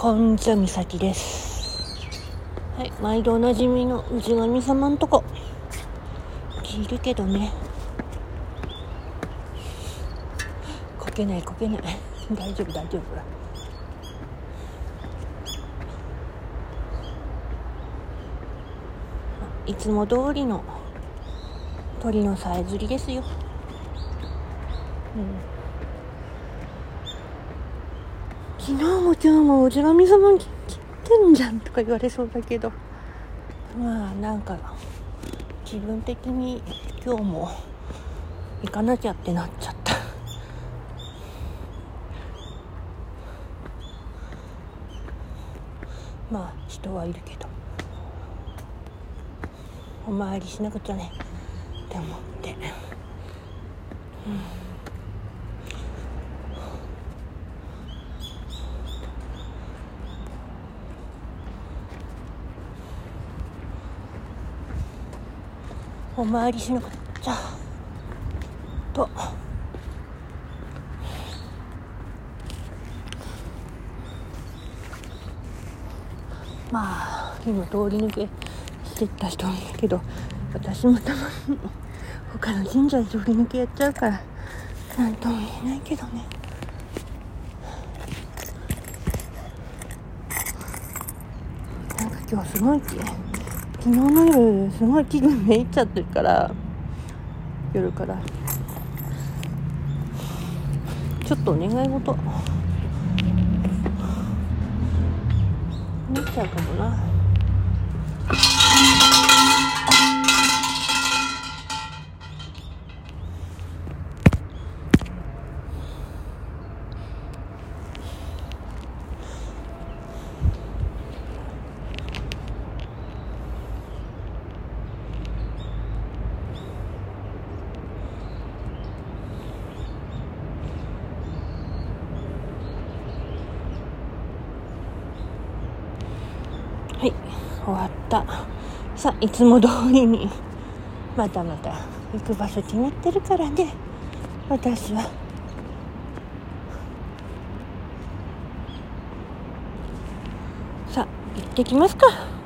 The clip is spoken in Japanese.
こんちは、みさきです。はい、毎度おなじみの氏神様んとこ。聞いるけどね。こけない、こけない。大丈夫、大丈夫。いつも通りの鳥のさえずりですよ。うん昨日も今日もおじ神様来てんじゃんとか言われそうだけど。まあなんか自分的に今日も行かなきゃってなっちゃった。まあ人はいるけど。お参りしなくちゃねって思って、うん。お参りしなくっちゃと。まあ今通り抜けしてった人もいるけど私もたまに他の神社で通り抜けやっちゃうからなんとも言えないけどね。なんか今日すごい昨日の夜すごい気分めいっちゃってるから夜から。ちょっとお願い事。なっちゃうかもな。はい終わった。さあいつも通りに。またまた行く場所決まってるからね。私は。さあ行ってきますか。